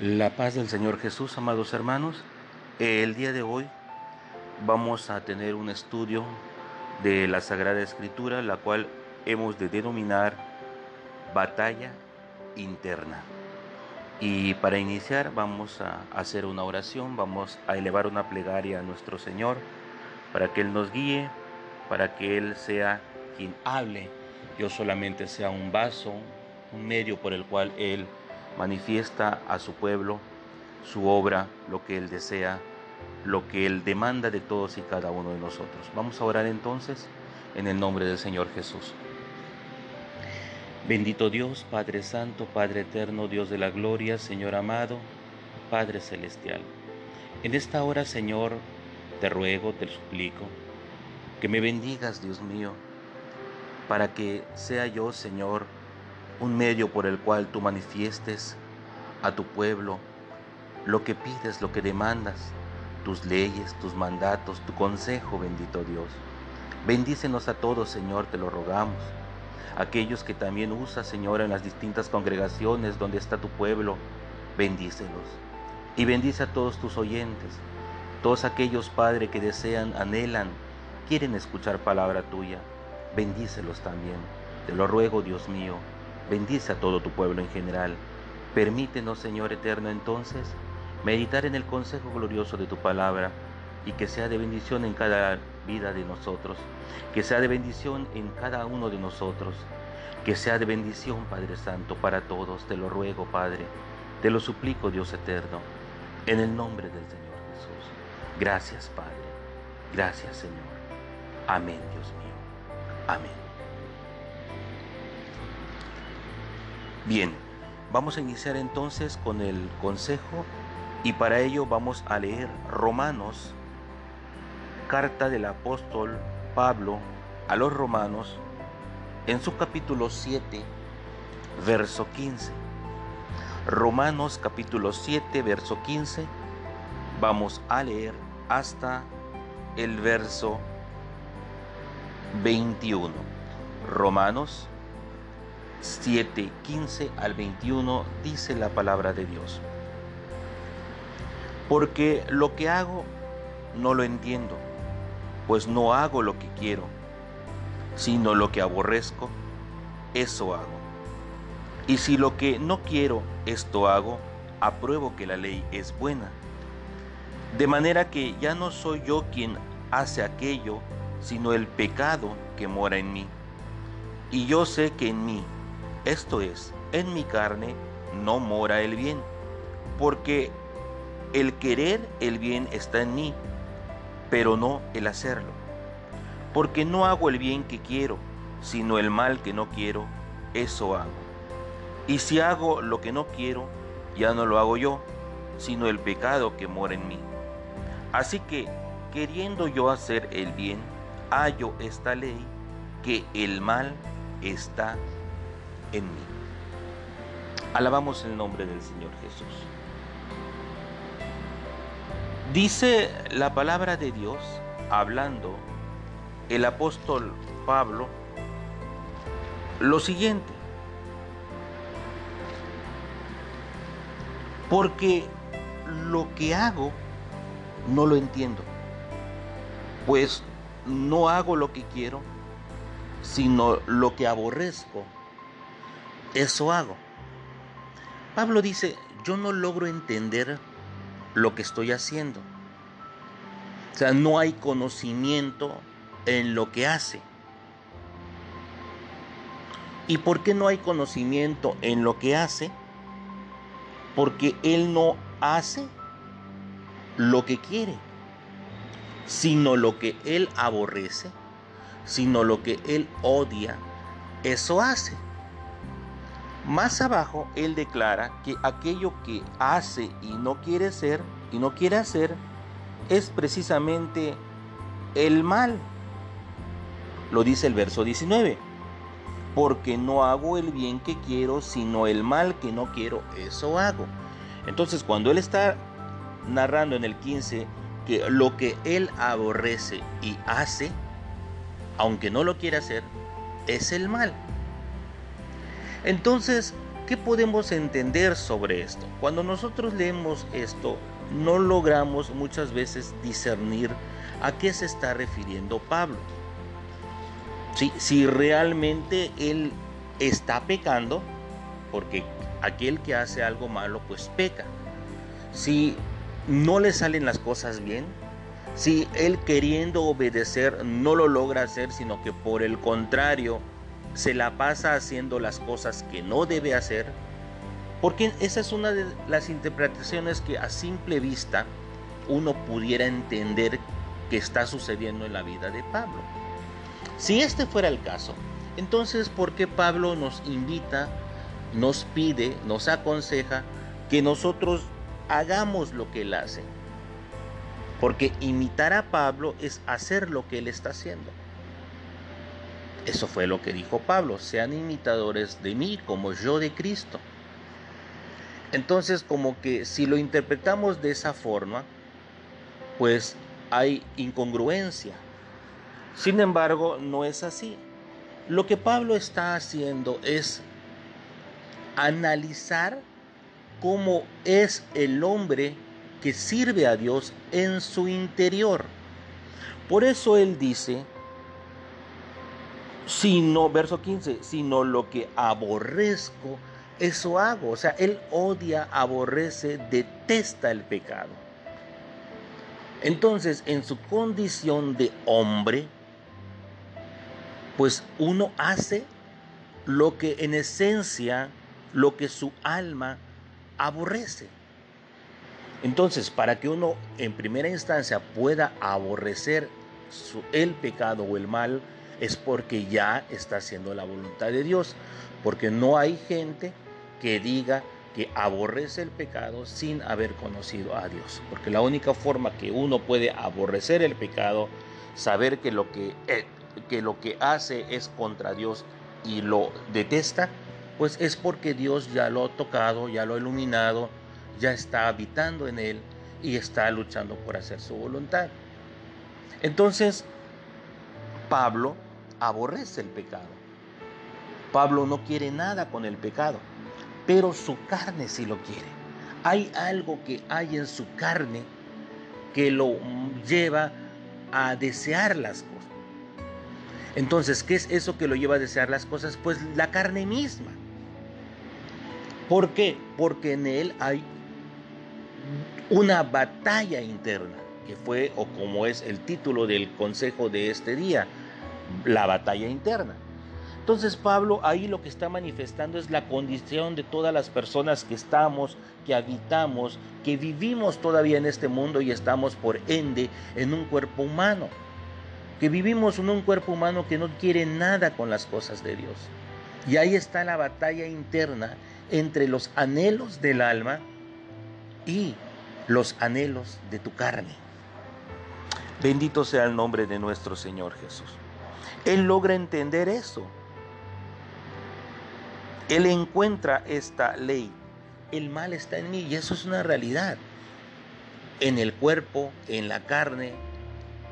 La paz del Señor Jesús, amados hermanos. El día de hoy vamos a tener un estudio de la Sagrada Escritura, la cual hemos de denominar batalla interna. Y para iniciar vamos a hacer una oración, vamos a elevar una plegaria a nuestro Señor para que Él nos guíe, para que Él sea quien hable, yo solamente sea un vaso, un medio por el cual Él manifiesta a su pueblo su obra, lo que Él desea, lo que Él demanda de todos y cada uno de nosotros. Vamos a orar entonces en el nombre del Señor Jesús. Bendito Dios, Padre Santo, Padre Eterno, Dios de la Gloria, Señor amado, Padre Celestial. En esta hora, Señor, te ruego, te suplico, que me bendigas, Dios mío, para que sea yo, Señor, un medio por el cual tú manifiestes a tu pueblo lo que pides, lo que demandas, tus leyes, tus mandatos, tu consejo, bendito Dios. Bendícenos a todos, Señor, te lo rogamos. Aquellos que también usas, Señor, en las distintas congregaciones donde está tu pueblo, bendícelos. Y bendice a todos tus oyentes, todos aquellos, Padre, que desean, anhelan, quieren escuchar palabra tuya. Bendícelos también. Te lo ruego, Dios mío, Bendice a todo tu pueblo en general. Permítenos, Señor eterno, entonces, meditar en el consejo glorioso de tu palabra y que sea de bendición en cada vida de nosotros, que sea de bendición en cada uno de nosotros, que sea de bendición, Padre Santo, para todos. Te lo ruego, Padre, te lo suplico, Dios eterno, en el nombre del Señor Jesús. Gracias, Padre. Gracias, Señor. Amén, Dios mío. Amén. Bien, vamos a iniciar entonces con el consejo y para ello vamos a leer Romanos, carta del apóstol Pablo a los romanos en su capítulo 7, verso 15. Romanos capítulo 7, verso 15, vamos a leer hasta el verso 21. Romanos 7, 15 al 21 dice la palabra de Dios. Porque lo que hago no lo entiendo, pues no hago lo que quiero, sino lo que aborrezco, eso hago. Y si lo que no quiero, esto hago, apruebo que la ley es buena. De manera que ya no soy yo quien hace aquello, sino el pecado que mora en mí. Y yo sé que en mí, esto es, en mi carne no mora el bien, porque el querer el bien está en mí, pero no el hacerlo. Porque no hago el bien que quiero, sino el mal que no quiero, eso hago. Y si hago lo que no quiero, ya no lo hago yo, sino el pecado que mora en mí. Así que, queriendo yo hacer el bien, hallo esta ley, que el mal está en mí. Alabamos el nombre del Señor Jesús. Dice la palabra de Dios, hablando el apóstol Pablo, lo siguiente. Porque lo que hago no lo entiendo. Pues no hago lo que quiero, sino lo que aborrezco eso hago. Pablo dice, yo no logro entender lo que estoy haciendo. O sea, no hay conocimiento en lo que hace. ¿Y por qué no hay conocimiento en lo que hace? Porque él no hace lo que quiere, sino lo que él aborrece, sino lo que él odia, eso hace. Más abajo, él declara que aquello que hace y no quiere ser y no quiere hacer es precisamente el mal. Lo dice el verso 19. Porque no hago el bien que quiero, sino el mal que no quiero, eso hago. Entonces, cuando él está narrando en el 15 que lo que él aborrece y hace, aunque no lo quiera hacer, es el mal. Entonces, ¿Qué podemos entender sobre esto? Cuando nosotros leemos esto, no logramos muchas veces discernir a qué se está refiriendo Pablo. Si, si realmente él está pecando, porque aquel que hace algo malo pues peca. Si no le salen las cosas bien, si él queriendo obedecer no lo logra hacer, sino que por el contrario se la pasa haciendo las cosas que no debe hacer, porque esa es una de las interpretaciones que a simple vista uno pudiera entender que está sucediendo en la vida de Pablo. Si este fuera el caso, entonces ¿por qué Pablo nos invita, nos pide, nos aconseja que nosotros hagamos lo que él hace? Porque imitar a Pablo es hacer lo que él está haciendo. Eso fue lo que dijo Pablo, sean imitadores de mí como yo de Cristo. Entonces como que si lo interpretamos de esa forma, pues hay incongruencia. Sin embargo, no es así. Lo que Pablo está haciendo es analizar cómo es el hombre que sirve a Dios en su interior. Por eso él dice, sino, verso 15, sino lo que aborrezco, eso hago. O sea, él odia, aborrece, detesta el pecado. Entonces, en su condición de hombre, pues uno hace lo que en esencia, lo que su alma aborrece. Entonces, para que uno en primera instancia pueda aborrecer el pecado o el mal, es porque ya está haciendo la voluntad de Dios. Porque no hay gente que diga que aborrece el pecado sin haber conocido a Dios. Porque la única forma que uno puede aborrecer el pecado, saber que lo que, eh, que, lo que hace es contra Dios y lo detesta, pues es porque Dios ya lo ha tocado, ya lo ha iluminado, ya está habitando en él y está luchando por hacer su voluntad. Entonces, Pablo aborrece el pecado. Pablo no quiere nada con el pecado, pero su carne sí lo quiere. Hay algo que hay en su carne que lo lleva a desear las cosas. Entonces, ¿qué es eso que lo lleva a desear las cosas? Pues la carne misma. ¿Por qué? Porque en él hay una batalla interna, que fue o como es el título del consejo de este día, la batalla interna. Entonces Pablo ahí lo que está manifestando es la condición de todas las personas que estamos, que habitamos, que vivimos todavía en este mundo y estamos por ende en un cuerpo humano. Que vivimos en un cuerpo humano que no quiere nada con las cosas de Dios. Y ahí está la batalla interna entre los anhelos del alma y los anhelos de tu carne. Bendito sea el nombre de nuestro Señor Jesús. Él logra entender eso. Él encuentra esta ley. El mal está en mí y eso es una realidad. En el cuerpo, en la carne,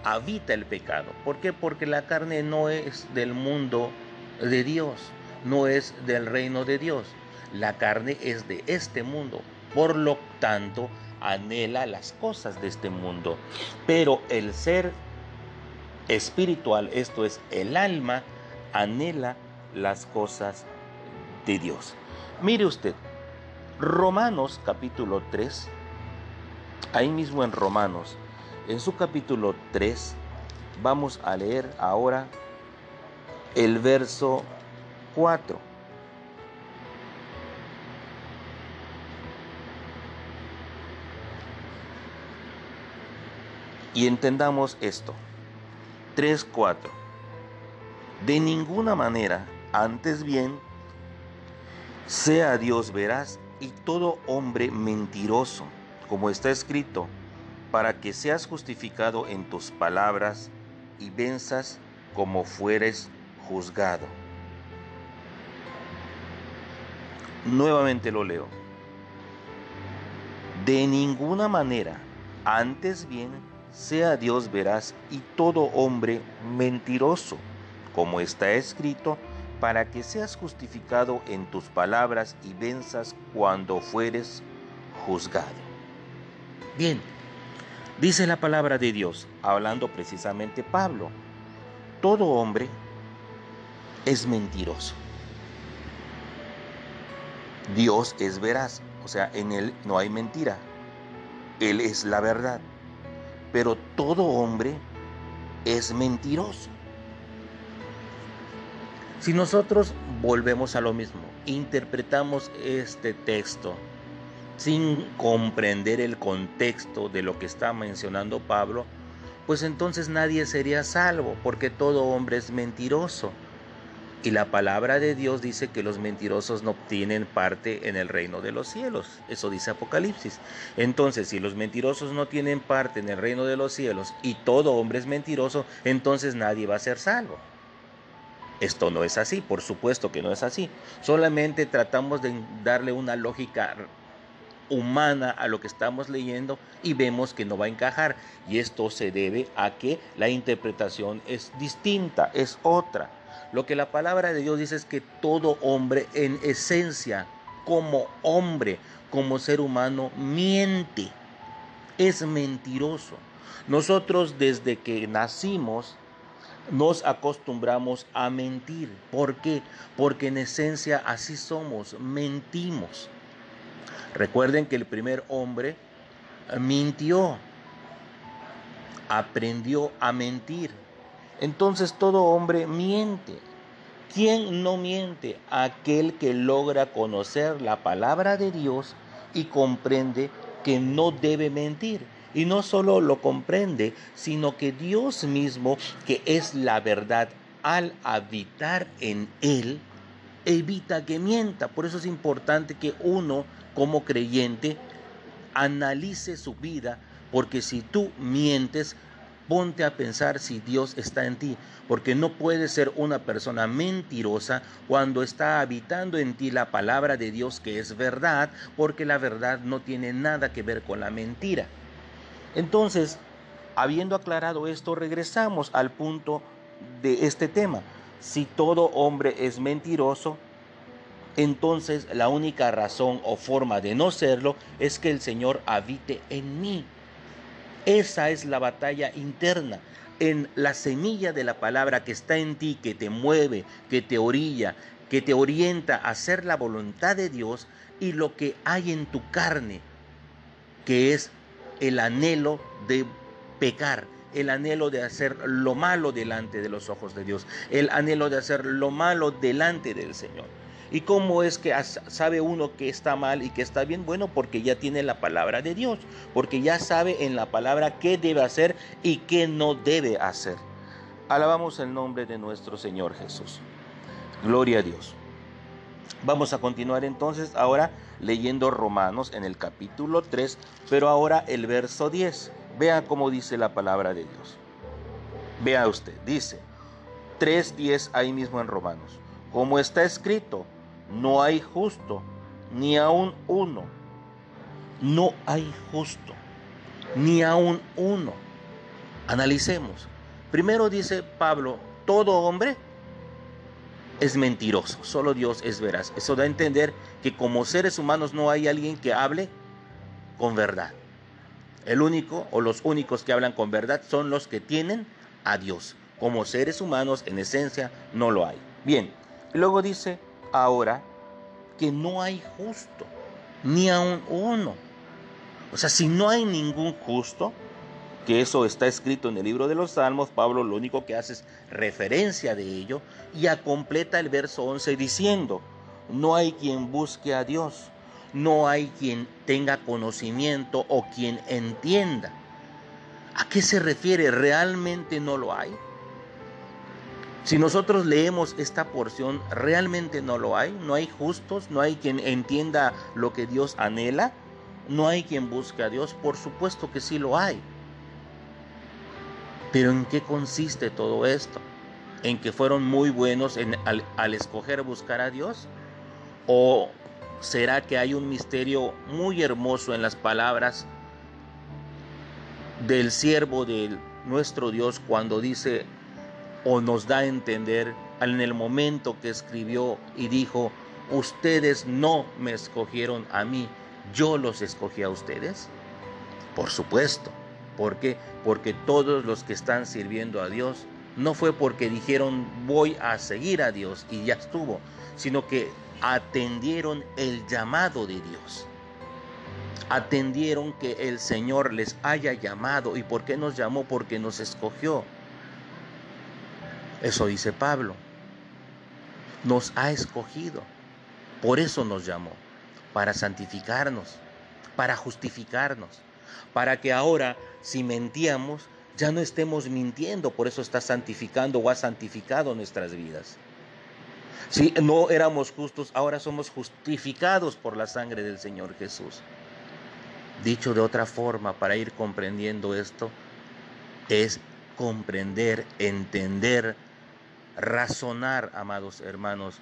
habita el pecado. ¿Por qué? Porque la carne no es del mundo de Dios, no es del reino de Dios. La carne es de este mundo. Por lo tanto, anhela las cosas de este mundo. Pero el ser espiritual, esto es el alma, anhela las cosas de Dios. Mire usted, Romanos capítulo 3, ahí mismo en Romanos, en su capítulo 3, vamos a leer ahora el verso 4. Y entendamos esto. 3.4. De ninguna manera, antes bien, sea Dios veraz y todo hombre mentiroso, como está escrito, para que seas justificado en tus palabras y venzas como fueres juzgado. Nuevamente lo leo. De ninguna manera, antes bien, sea Dios veraz y todo hombre mentiroso, como está escrito, para que seas justificado en tus palabras y venzas cuando fueres juzgado. Bien, dice la palabra de Dios, hablando precisamente Pablo, todo hombre es mentiroso. Dios es veraz, o sea, en Él no hay mentira. Él es la verdad. Pero todo hombre es mentiroso. Si nosotros volvemos a lo mismo, interpretamos este texto sin comprender el contexto de lo que está mencionando Pablo, pues entonces nadie sería salvo, porque todo hombre es mentiroso. Y la palabra de Dios dice que los mentirosos no tienen parte en el reino de los cielos. Eso dice Apocalipsis. Entonces, si los mentirosos no tienen parte en el reino de los cielos y todo hombre es mentiroso, entonces nadie va a ser salvo. Esto no es así, por supuesto que no es así. Solamente tratamos de darle una lógica humana a lo que estamos leyendo y vemos que no va a encajar. Y esto se debe a que la interpretación es distinta, es otra. Lo que la palabra de Dios dice es que todo hombre en esencia, como hombre, como ser humano, miente, es mentiroso. Nosotros desde que nacimos nos acostumbramos a mentir. ¿Por qué? Porque en esencia así somos, mentimos. Recuerden que el primer hombre mintió, aprendió a mentir. Entonces todo hombre miente. ¿Quién no miente? Aquel que logra conocer la palabra de Dios y comprende que no debe mentir. Y no solo lo comprende, sino que Dios mismo, que es la verdad, al habitar en él, evita que mienta. Por eso es importante que uno, como creyente, analice su vida, porque si tú mientes, ponte a pensar si Dios está en ti, porque no puedes ser una persona mentirosa cuando está habitando en ti la palabra de Dios que es verdad, porque la verdad no tiene nada que ver con la mentira. Entonces, habiendo aclarado esto, regresamos al punto de este tema. Si todo hombre es mentiroso, entonces la única razón o forma de no serlo es que el Señor habite en mí. Esa es la batalla interna. En la semilla de la palabra que está en ti, que te mueve, que te orilla, que te orienta a hacer la voluntad de Dios y lo que hay en tu carne, que es el anhelo de pecar, el anhelo de hacer lo malo delante de los ojos de Dios, el anhelo de hacer lo malo delante del Señor. ¿Y cómo es que sabe uno que está mal y que está bien? Bueno, porque ya tiene la palabra de Dios, porque ya sabe en la palabra qué debe hacer y qué no debe hacer. Alabamos el nombre de nuestro Señor Jesús. Gloria a Dios. Vamos a continuar entonces ahora leyendo Romanos en el capítulo 3, pero ahora el verso 10. Vea cómo dice la palabra de Dios. Vea usted, dice 3.10 ahí mismo en Romanos. Como está escrito, no hay justo, ni aun uno. No hay justo, ni aun uno. Analicemos. Primero dice Pablo, todo hombre es mentiroso, solo Dios es veraz. Eso da a entender que como seres humanos no hay alguien que hable con verdad. El único o los únicos que hablan con verdad son los que tienen a Dios. Como seres humanos en esencia no lo hay. Bien, luego dice ahora que no hay justo, ni aun uno. O sea, si no hay ningún justo, que eso está escrito en el libro de los Salmos, Pablo lo único que hace es referencia de ello y completa el verso 11 diciendo, no hay quien busque a Dios, no hay quien tenga conocimiento o quien entienda. ¿A qué se refiere? ¿Realmente no lo hay? Si nosotros leemos esta porción, realmente no lo hay. No hay justos, no hay quien entienda lo que Dios anhela, no hay quien busque a Dios. Por supuesto que sí lo hay. Pero ¿en qué consiste todo esto? ¿En que fueron muy buenos al, al escoger buscar a Dios? ¿O será que hay un misterio muy hermoso en las palabras del siervo de nuestro Dios cuando dice, o nos da a entender en el momento que escribió y dijo, ustedes no me escogieron a mí, yo los escogí a ustedes? Por supuesto. ¿Por qué? Porque todos los que están sirviendo a Dios no fue porque dijeron voy a seguir a Dios y ya estuvo, sino que atendieron el llamado de Dios. Atendieron que el Señor les haya llamado. ¿Y por qué nos llamó? Porque nos escogió. Eso dice Pablo. Nos ha escogido. Por eso nos llamó. Para santificarnos. Para justificarnos. Para que ahora, si mentíamos, ya no estemos mintiendo. Por eso está santificando o ha santificado nuestras vidas. Si no éramos justos, ahora somos justificados por la sangre del Señor Jesús. Dicho de otra forma, para ir comprendiendo esto, es comprender, entender, razonar, amados hermanos,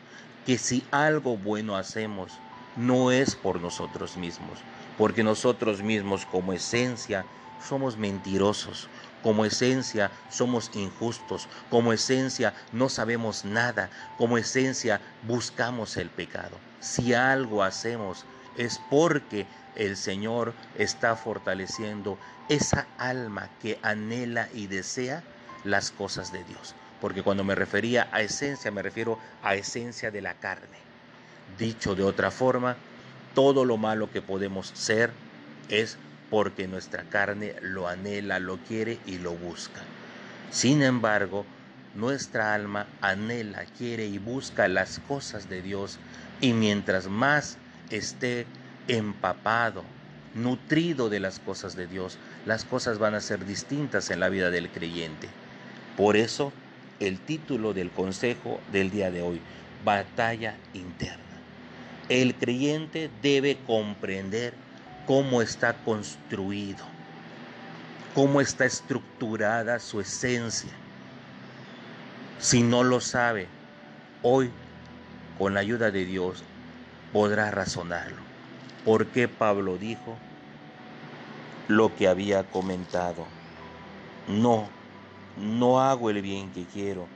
que si algo bueno hacemos, no es por nosotros mismos, porque nosotros mismos como esencia somos mentirosos, como esencia somos injustos, como esencia no sabemos nada, como esencia buscamos el pecado. Si algo hacemos es porque el Señor está fortaleciendo esa alma que anhela y desea las cosas de Dios. Porque cuando me refería a esencia, me refiero a esencia de la carne. Dicho de otra forma, todo lo malo que podemos ser es porque nuestra carne lo anhela, lo quiere y lo busca. Sin embargo, nuestra alma anhela, quiere y busca las cosas de Dios y mientras más esté empapado, nutrido de las cosas de Dios, las cosas van a ser distintas en la vida del creyente. Por eso, el título del consejo del día de hoy, batalla interna. El creyente debe comprender cómo está construido, cómo está estructurada su esencia. Si no lo sabe, hoy, con la ayuda de Dios, podrá razonarlo. ¿Por qué Pablo dijo lo que había comentado? No, no hago el bien que quiero,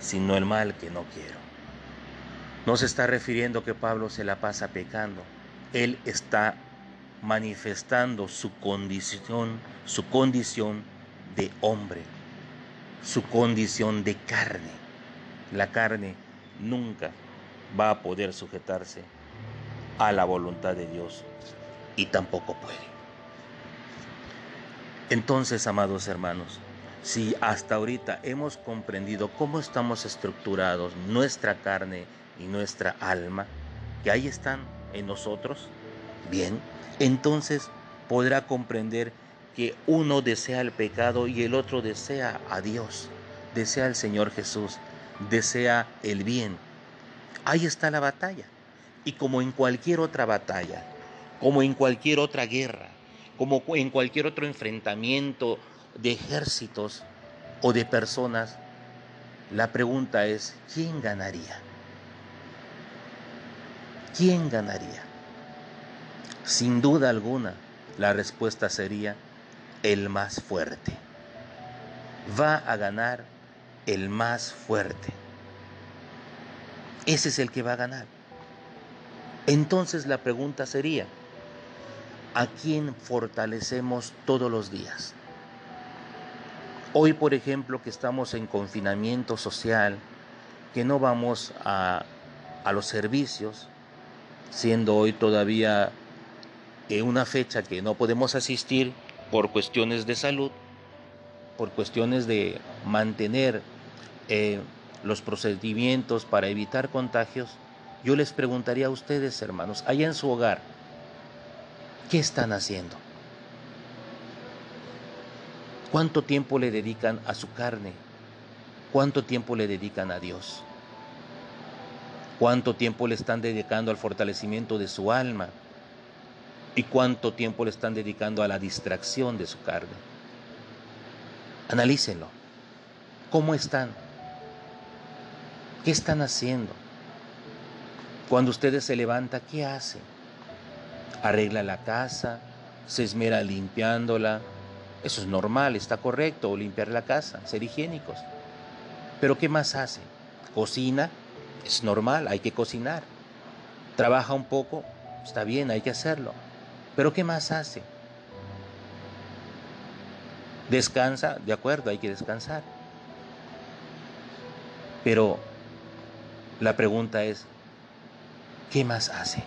sino el mal que no quiero. No se está refiriendo que Pablo se la pasa pecando. Él está manifestando su condición, su condición de hombre, su condición de carne. La carne nunca va a poder sujetarse a la voluntad de Dios y tampoco puede. Entonces, amados hermanos, si hasta ahorita hemos comprendido cómo estamos estructurados, nuestra carne y nuestra alma, que ahí están en nosotros, bien, entonces podrá comprender que uno desea el pecado y el otro desea a Dios, desea al Señor Jesús, desea el bien. Ahí está la batalla. Y como en cualquier otra batalla, como en cualquier otra guerra, como en cualquier otro enfrentamiento de ejércitos o de personas, la pregunta es, ¿quién ganaría? ¿Quién ganaría? Sin duda alguna, la respuesta sería el más fuerte. Va a ganar el más fuerte. Ese es el que va a ganar. Entonces la pregunta sería, ¿a quién fortalecemos todos los días? Hoy, por ejemplo, que estamos en confinamiento social, que no vamos a, a los servicios, siendo hoy todavía una fecha que no podemos asistir por cuestiones de salud, por cuestiones de mantener eh, los procedimientos para evitar contagios, yo les preguntaría a ustedes, hermanos, allá en su hogar, ¿qué están haciendo? ¿Cuánto tiempo le dedican a su carne? ¿Cuánto tiempo le dedican a Dios? ¿Cuánto tiempo le están dedicando al fortalecimiento de su alma? y cuánto tiempo le están dedicando a la distracción de su carne. Analícenlo. ¿Cómo están? ¿Qué están haciendo? Cuando ustedes se levanta, ¿qué hacen? Arregla la casa, se esmera limpiándola. Eso es normal, está correcto, limpiar la casa, ser higiénicos. Pero ¿qué más hacen? cocina, es normal, hay que cocinar. Trabaja un poco, está bien, hay que hacerlo. Pero ¿qué más hace? Descansa, de acuerdo, hay que descansar. Pero la pregunta es, ¿qué más hace?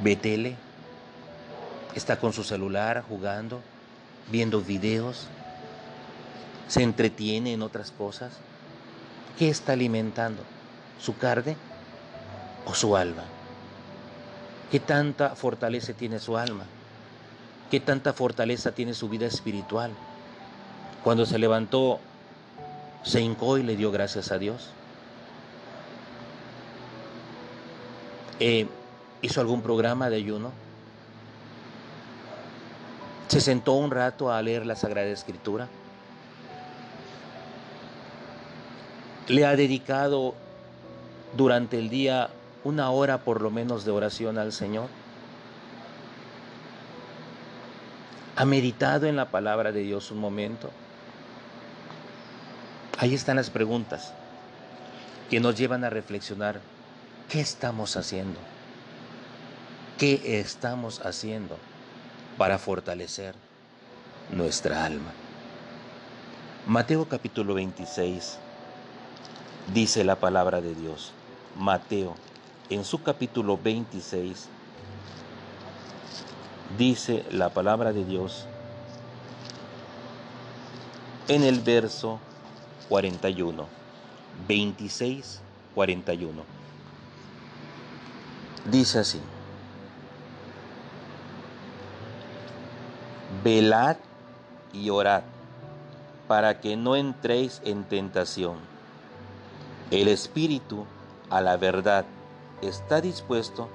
¿Ve tele? ¿Está con su celular jugando? ¿Viendo videos? ¿Se entretiene en otras cosas? ¿Qué está alimentando? ¿Su carne o su alma? ¿Qué tanta fortaleza tiene su alma? ¿Qué tanta fortaleza tiene su vida espiritual? Cuando se levantó, se hincó y le dio gracias a Dios. Eh, ¿Hizo algún programa de ayuno? ¿Se sentó un rato a leer la Sagrada Escritura? ¿Le ha dedicado durante el día una hora por lo menos de oración al Señor? ¿Ha meditado en la palabra de Dios un momento? Ahí están las preguntas que nos llevan a reflexionar. ¿Qué estamos haciendo? ¿Qué estamos haciendo para fortalecer nuestra alma? Mateo capítulo 26 dice la palabra de Dios. Mateo en su capítulo 26 dice la palabra de Dios en el verso 41, 26, 41. Dice así, velad y orad para que no entréis en tentación. El espíritu a la verdad está dispuesto,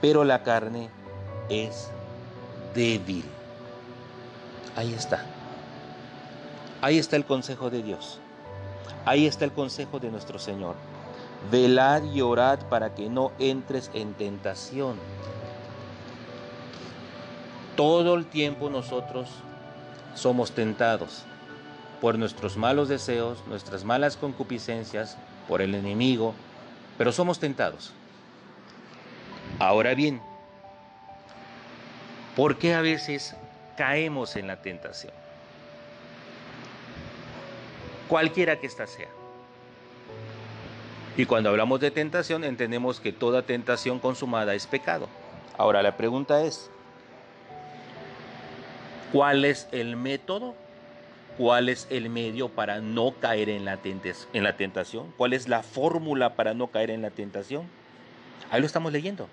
pero la carne es débil. Ahí está. Ahí está el consejo de Dios. Ahí está el consejo de nuestro Señor. Velad y orad para que no entres en tentación. Todo el tiempo nosotros somos tentados por nuestros malos deseos, nuestras malas concupiscencias, por el enemigo, pero somos tentados. Ahora bien, ¿por qué a veces caemos en la tentación? Cualquiera que ésta sea. Y cuando hablamos de tentación, entendemos que toda tentación consumada es pecado. Ahora la pregunta es, ¿cuál es el método? ¿Cuál es el medio para no caer en la, en la tentación? ¿Cuál es la fórmula para no caer en la tentación? Ahí lo estamos leyendo.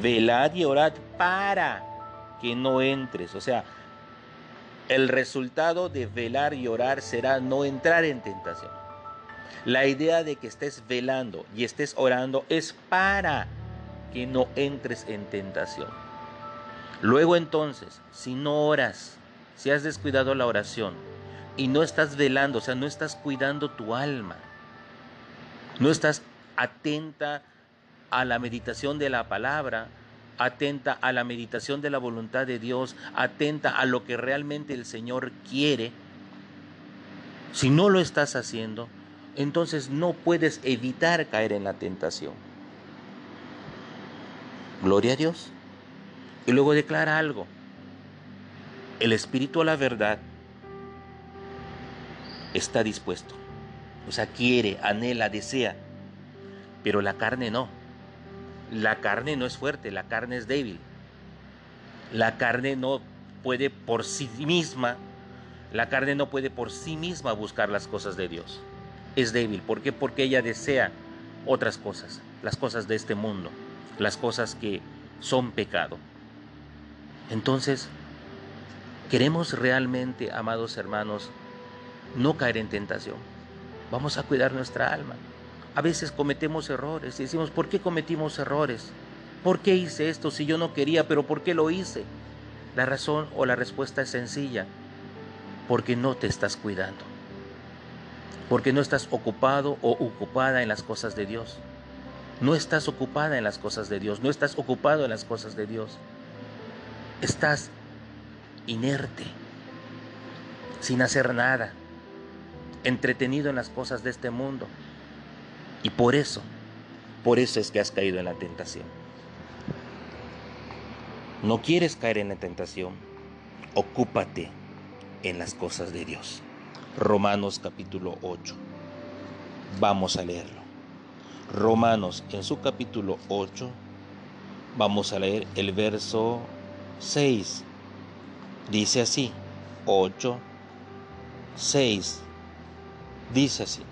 Velad y orad para que no entres. O sea, el resultado de velar y orar será no entrar en tentación. La idea de que estés velando y estés orando es para que no entres en tentación. Luego entonces, si no oras, si has descuidado la oración y no estás velando, o sea, no estás cuidando tu alma, no estás atenta a la meditación de la palabra, atenta a la meditación de la voluntad de Dios, atenta a lo que realmente el Señor quiere, si no lo estás haciendo, entonces no puedes evitar caer en la tentación. Gloria a Dios. Y luego declara algo. El espíritu a la verdad está dispuesto. O sea, quiere, anhela, desea. Pero la carne no. La carne no es fuerte, la carne es débil. La carne no puede por sí misma, la carne no puede por sí misma buscar las cosas de Dios. Es débil. ¿Por qué? Porque ella desea otras cosas, las cosas de este mundo, las cosas que son pecado. Entonces, queremos realmente, amados hermanos, no caer en tentación. Vamos a cuidar nuestra alma. A veces cometemos errores y decimos, ¿por qué cometimos errores? ¿Por qué hice esto si yo no quería, pero por qué lo hice? La razón o la respuesta es sencilla, porque no te estás cuidando, porque no estás ocupado o ocupada en las cosas de Dios. No estás ocupada en las cosas de Dios, no estás ocupado en las cosas de Dios. Estás inerte, sin hacer nada, entretenido en las cosas de este mundo. Y por eso, por eso es que has caído en la tentación. No quieres caer en la tentación, ocúpate en las cosas de Dios. Romanos capítulo 8. Vamos a leerlo. Romanos en su capítulo 8, vamos a leer el verso 6. Dice así, 8, 6. Dice así,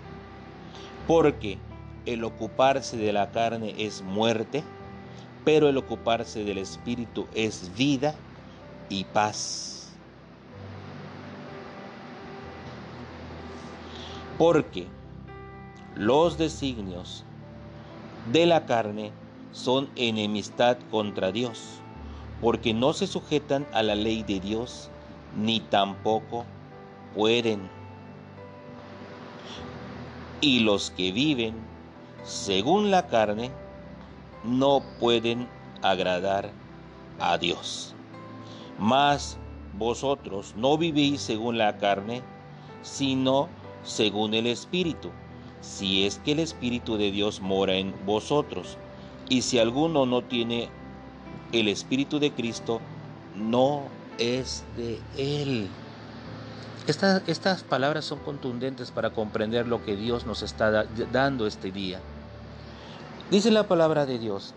porque el ocuparse de la carne es muerte, pero el ocuparse del espíritu es vida y paz. Porque los designios de la carne son enemistad contra Dios, porque no se sujetan a la ley de Dios, ni tampoco pueden. Y los que viven según la carne no pueden agradar a Dios. Mas vosotros no vivís según la carne, sino según el Espíritu, si es que el Espíritu de Dios mora en vosotros. Y si alguno no tiene el Espíritu de Cristo, no es de Él. estas palabras son contundentes para comprender lo que Dios nos está dando este día. Dice la palabra de Dios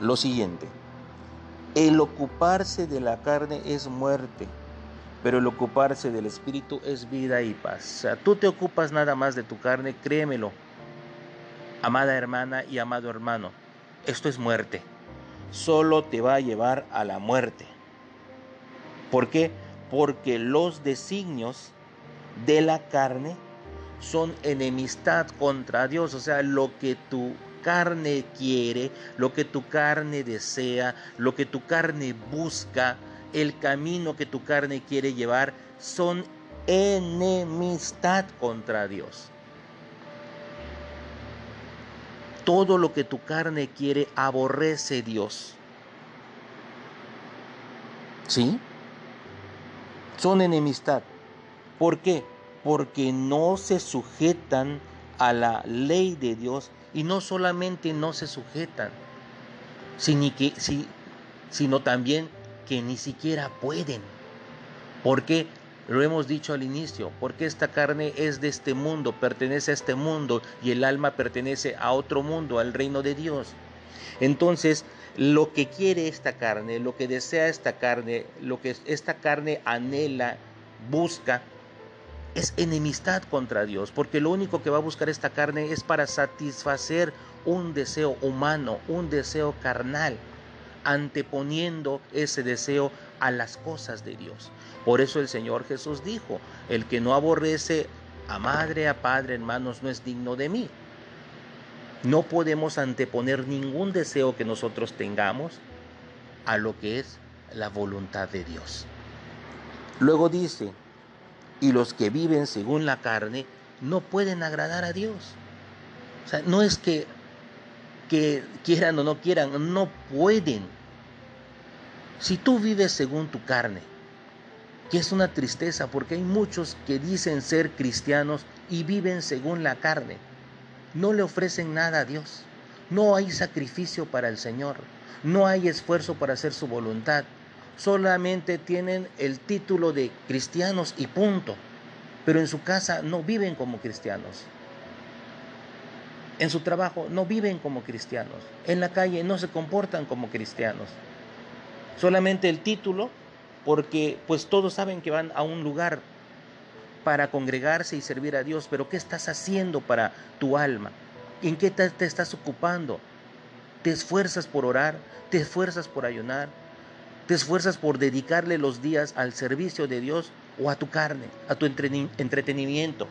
lo siguiente, el ocuparse de la carne es muerte, pero el ocuparse del Espíritu es vida y paz. Tú te ocupas nada más de tu carne, créemelo, amada hermana y amado hermano, esto es muerte, solo te va a llevar a la muerte. ¿Por qué? Porque los designios de la carne son enemistad contra Dios, o sea, lo que tu carne quiere, lo que tu carne desea, lo que tu carne busca, el camino que tu carne quiere llevar, son enemistad contra Dios. Todo lo que tu carne quiere aborrece Dios. ¿Sí? Son enemistad. ¿Por qué? Porque no se sujetan a la ley de Dios y no solamente no se sujetan, sino también que ni siquiera pueden. Porque lo hemos dicho al inicio, porque esta carne es de este mundo, pertenece a este mundo y el alma pertenece a otro mundo, al reino de Dios. Entonces, lo que quiere esta carne, lo que desea esta carne, lo que esta carne anhela, busca, es enemistad contra Dios, porque lo único que va a buscar esta carne es para satisfacer un deseo humano, un deseo carnal, anteponiendo ese deseo a las cosas de Dios. Por eso el Señor Jesús dijo, el que no aborrece a madre, a padre, hermanos, no es digno de mí. No podemos anteponer ningún deseo que nosotros tengamos a lo que es la voluntad de Dios. Luego dice, y los que viven según la carne no pueden agradar a Dios. O sea, no es que, que quieran o no quieran, no pueden. Si tú vives según tu carne, que es una tristeza porque hay muchos que dicen ser cristianos y viven según la carne, no le ofrecen nada a Dios. No hay sacrificio para el Señor. No hay esfuerzo para hacer su voluntad solamente tienen el título de cristianos y punto, pero en su casa no viven como cristianos. En su trabajo no viven como cristianos. En la calle no se comportan como cristianos. Solamente el título porque pues todos saben que van a un lugar para congregarse y servir a Dios, pero ¿qué estás haciendo para tu alma? ¿En qué te, te estás ocupando? ¿Te esfuerzas por orar? ¿Te esfuerzas por ayunar? te esfuerzas por dedicarle los días al servicio de Dios o a tu carne, a tu entretenimiento.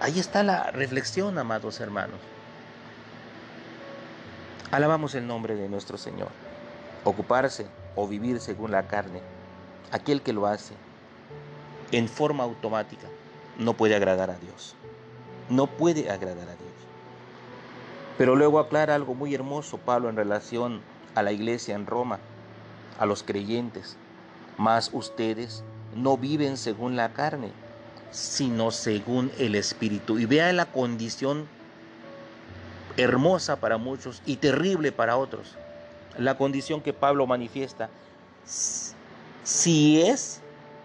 Ahí está la reflexión, amados hermanos. Alabamos el nombre de nuestro Señor. Ocuparse o vivir según la carne, aquel que lo hace en forma automática, no puede agradar a Dios. No puede agradar a Dios. Pero luego aclara algo muy hermoso Pablo en relación a la iglesia en Roma a los creyentes, mas ustedes no viven según la carne, sino según el Espíritu. Y vea la condición hermosa para muchos y terrible para otros. La condición que Pablo manifiesta, si es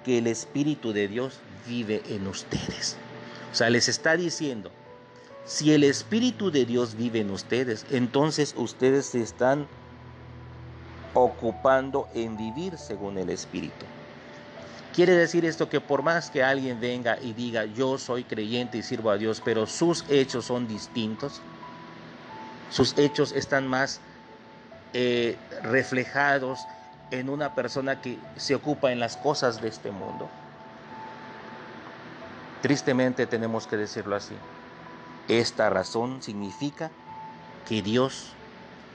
que el Espíritu de Dios vive en ustedes. O sea, les está diciendo, si el Espíritu de Dios vive en ustedes, entonces ustedes se están ocupando en vivir según el Espíritu. Quiere decir esto que por más que alguien venga y diga yo soy creyente y sirvo a Dios, pero sus hechos son distintos, sus hechos están más eh, reflejados en una persona que se ocupa en las cosas de este mundo. Tristemente tenemos que decirlo así. Esta razón significa que Dios,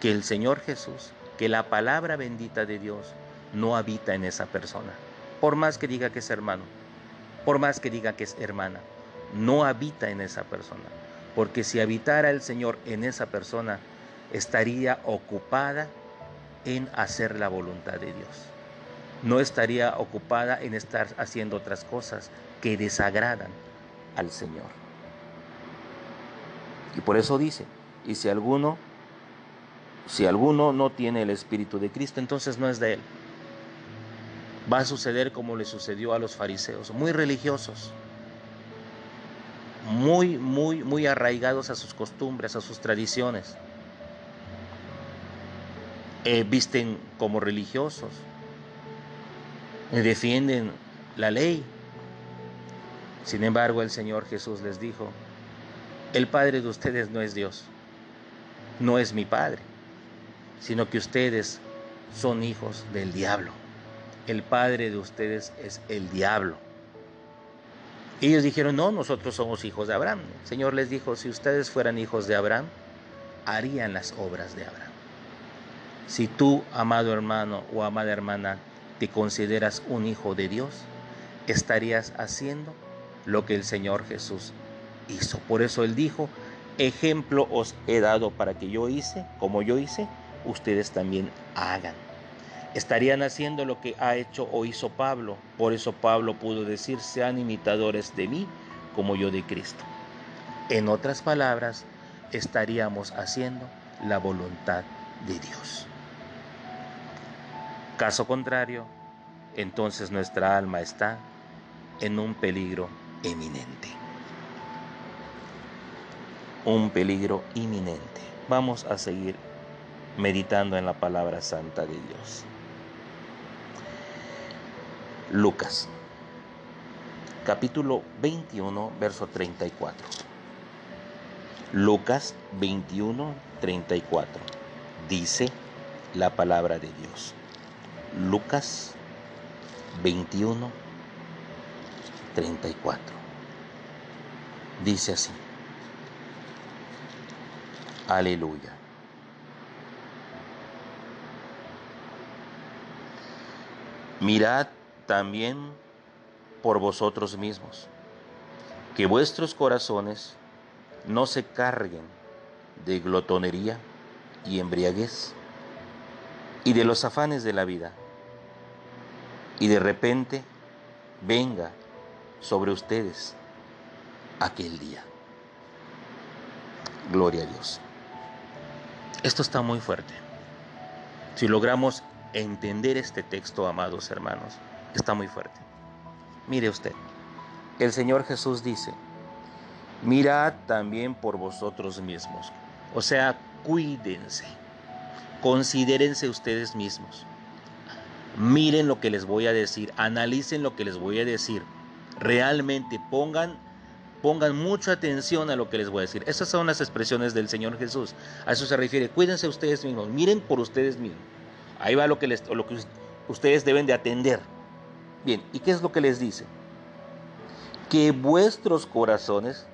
que el Señor Jesús, que la palabra bendita de Dios no habita en esa persona. Por más que diga que es hermano, por más que diga que es hermana, no habita en esa persona. Porque si habitara el Señor en esa persona, estaría ocupada en hacer la voluntad de Dios. No estaría ocupada en estar haciendo otras cosas que desagradan al Señor. Y por eso dice, y si alguno si alguno no tiene el Espíritu de Cristo, entonces no es de Él. Va a suceder como le sucedió a los fariseos, muy religiosos, muy, muy, muy arraigados a sus costumbres, a sus tradiciones. Eh, visten como religiosos, eh, defienden la ley. Sin embargo, el Señor Jesús les dijo, el Padre de ustedes no es Dios, no es mi Padre sino que ustedes son hijos del diablo. El padre de ustedes es el diablo. Ellos dijeron, no, nosotros somos hijos de Abraham. El Señor les dijo, si ustedes fueran hijos de Abraham, harían las obras de Abraham. Si tú, amado hermano o amada hermana, te consideras un hijo de Dios, estarías haciendo lo que el Señor Jesús hizo. Por eso Él dijo, ejemplo os he dado para que yo hice, como yo hice, ustedes también hagan. Estarían haciendo lo que ha hecho o hizo Pablo. Por eso Pablo pudo decir, sean imitadores de mí como yo de Cristo. En otras palabras, estaríamos haciendo la voluntad de Dios. Caso contrario, entonces nuestra alma está en un peligro eminente. Un peligro inminente. Vamos a seguir meditando en la palabra santa de Dios. Lucas, capítulo 21, verso 34. Lucas 21, 34. Dice la palabra de Dios. Lucas 21, 34. Dice así. Aleluya. Mirad también por vosotros mismos, que vuestros corazones no se carguen de glotonería y embriaguez y de los afanes de la vida, y de repente venga sobre ustedes aquel día. Gloria a Dios. Esto está muy fuerte. Si logramos entender este texto, amados hermanos, está muy fuerte. Mire usted, el Señor Jesús dice, mirad también por vosotros mismos. O sea, cuídense, considérense ustedes mismos. Miren lo que les voy a decir, analicen lo que les voy a decir. Realmente pongan pongan mucha atención a lo que les voy a decir. Esas son las expresiones del Señor Jesús. A eso se refiere. Cuídense ustedes mismos, miren por ustedes mismos. Ahí va lo que, les, lo que ustedes deben de atender. Bien, ¿y qué es lo que les dice? Que vuestros corazones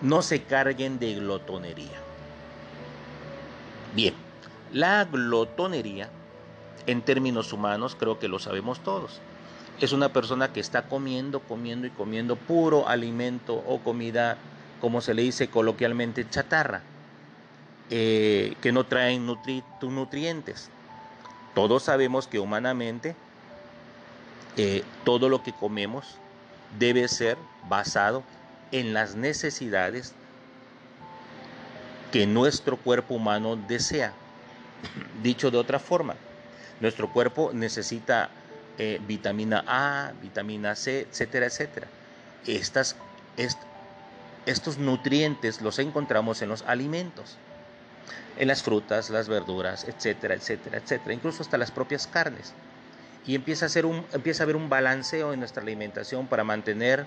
no se carguen de glotonería. Bien, la glotonería, en términos humanos, creo que lo sabemos todos. Es una persona que está comiendo, comiendo y comiendo puro alimento o comida, como se le dice coloquialmente, chatarra, eh, que no traen nutrientes. Todos sabemos que humanamente eh, todo lo que comemos debe ser basado en las necesidades que nuestro cuerpo humano desea. Dicho de otra forma, nuestro cuerpo necesita eh, vitamina A, vitamina C, etcétera, etcétera. Estas, estos nutrientes los encontramos en los alimentos, en las frutas, las verduras, etcétera, etcétera, etcétera, incluso hasta las propias carnes. Y empieza a, ser un, empieza a haber un balanceo en nuestra alimentación para mantener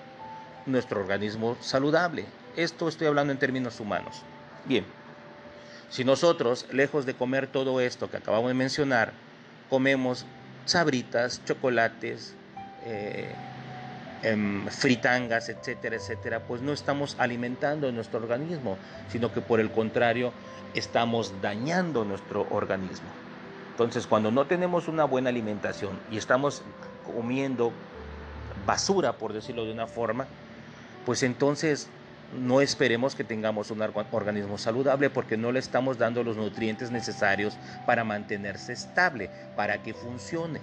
nuestro organismo saludable. Esto estoy hablando en términos humanos. Bien, si nosotros, lejos de comer todo esto que acabamos de mencionar, comemos sabritas, chocolates, eh, em, fritangas, etcétera, etcétera, pues no estamos alimentando nuestro organismo, sino que por el contrario estamos dañando nuestro organismo. Entonces, cuando no tenemos una buena alimentación y estamos comiendo basura, por decirlo de una forma, pues entonces no esperemos que tengamos un organismo saludable porque no le estamos dando los nutrientes necesarios para mantenerse estable, para que funcione.